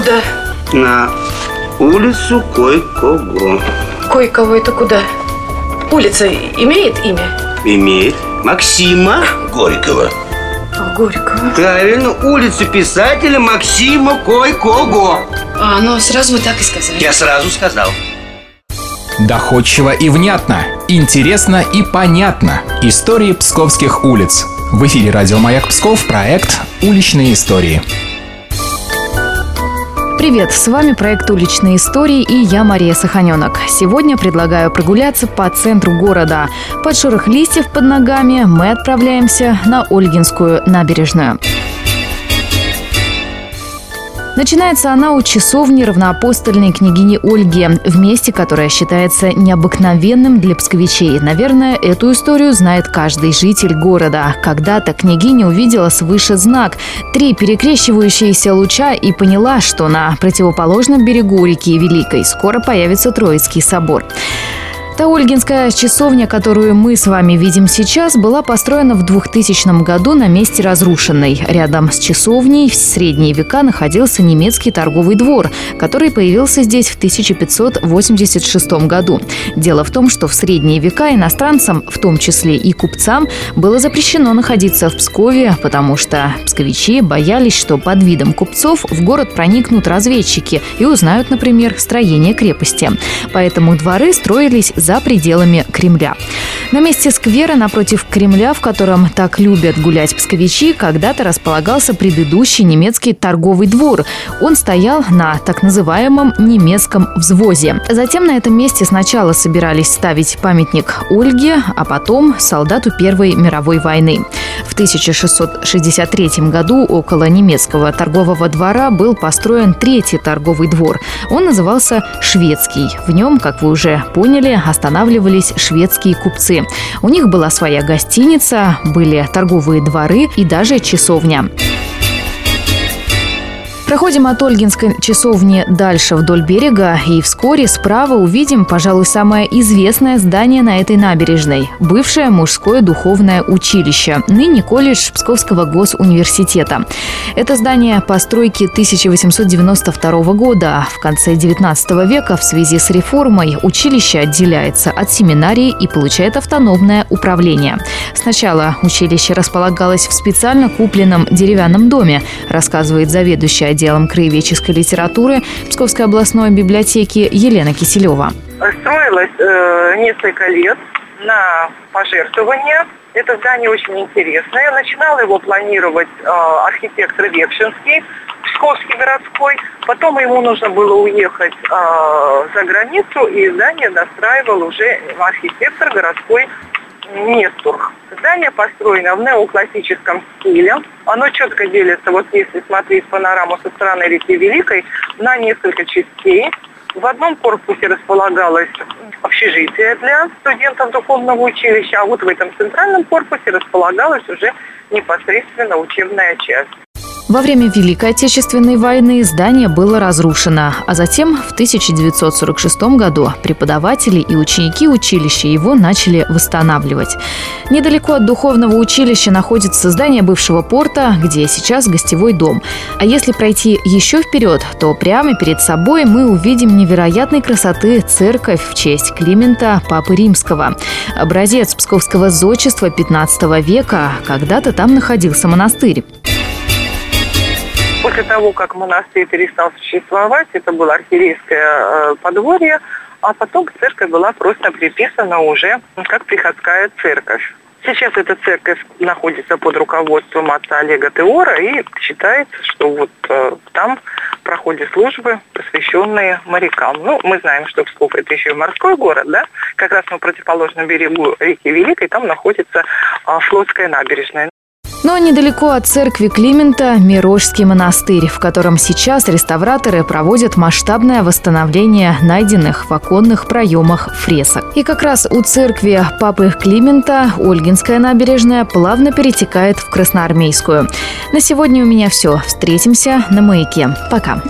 Куда? На улицу кое-кого. Кое-кого это куда? Улица имеет имя? Имеет Максима Горького. А, Горького. Правильно, улицу писателя Максима Кой-Кого. А, ну сразу вы так и сказали. Я сразу сказал. Доходчиво и внятно, интересно и понятно. Истории псковских улиц. В эфире радио «Маяк Псков» проект «Уличные истории». Привет, с вами проект «Уличные истории» и я Мария Саханенок. Сегодня предлагаю прогуляться по центру города. Под шорох листьев под ногами мы отправляемся на Ольгинскую набережную. Начинается она у часовни равноапостольной княгини Ольги, в месте, которое считается необыкновенным для псковичей. Наверное, эту историю знает каждый житель города. Когда-то княгиня увидела свыше знак – три перекрещивающиеся луча и поняла, что на противоположном берегу реки Великой скоро появится Троицкий собор. Та Ольгинская часовня, которую мы с вами видим сейчас, была построена в 2000 году на месте разрушенной. Рядом с часовней в средние века находился немецкий торговый двор, который появился здесь в 1586 году. Дело в том, что в средние века иностранцам, в том числе и купцам, было запрещено находиться в Пскове, потому что псковичи боялись, что под видом купцов в город проникнут разведчики и узнают, например, строение крепости. Поэтому дворы строились за пределами Кремля. На месте сквера напротив Кремля, в котором так любят гулять псковичи, когда-то располагался предыдущий немецкий торговый двор. Он стоял на так называемом немецком взвозе. Затем на этом месте сначала собирались ставить памятник Ольге, а потом солдату Первой мировой войны. В 1663 году около немецкого торгового двора был построен третий торговый двор. Он назывался «Шведский». В нем, как вы уже поняли, останавливались шведские купцы. У них была своя гостиница, были торговые дворы и даже часовня. Проходим от Ольгинской часовни дальше вдоль берега, и вскоре справа увидим, пожалуй, самое известное здание на этой набережной – бывшее мужское духовное училище, ныне колледж Псковского госуниверситета. Это здание постройки 1892 года. В конце 19 века в связи с реформой училище отделяется от семинарии и получает автономное управление. Сначала училище располагалось в специально купленном деревянном доме, рассказывает заведующая отделом краеведческой литературы Псковской областной библиотеки Елена Киселева. Строилось э, несколько лет на пожертвования. Это здание очень интересное. Начинал его планировать э, архитектор Векшинский, Псковский городской. Потом ему нужно было уехать э, за границу, и здание достраивал уже архитектор городской Нестург. Здание построено в неоклассическом стиле. Оно четко делится, вот если смотреть панораму со стороны реки Великой, на несколько частей. В одном корпусе располагалось общежитие для студентов духовного училища, а вот в этом центральном корпусе располагалась уже непосредственно учебная часть. Во время Великой Отечественной войны здание было разрушено, а затем в 1946 году преподаватели и ученики училища его начали восстанавливать. Недалеко от духовного училища находится здание бывшего порта, где сейчас гостевой дом. А если пройти еще вперед, то прямо перед собой мы увидим невероятной красоты церковь в честь Климента Папы Римского. Образец псковского зодчества 15 века. Когда-то там находился монастырь. После того, как монастырь перестал существовать, это было архиерейское э, подворье, а потом церковь была просто приписана уже как приходская церковь. Сейчас эта церковь находится под руководством отца Олега Теора, и считается, что вот э, там проходят службы, посвященные морякам. Ну, мы знаем, что Псков это еще и морской город, да? Как раз на противоположном берегу реки Великой там находится э, флотская набережная. Но недалеко от церкви Климента – Мирожский монастырь, в котором сейчас реставраторы проводят масштабное восстановление найденных в оконных проемах фресок. И как раз у церкви Папы Климента Ольгинская набережная плавно перетекает в Красноармейскую. На сегодня у меня все. Встретимся на маяке. Пока.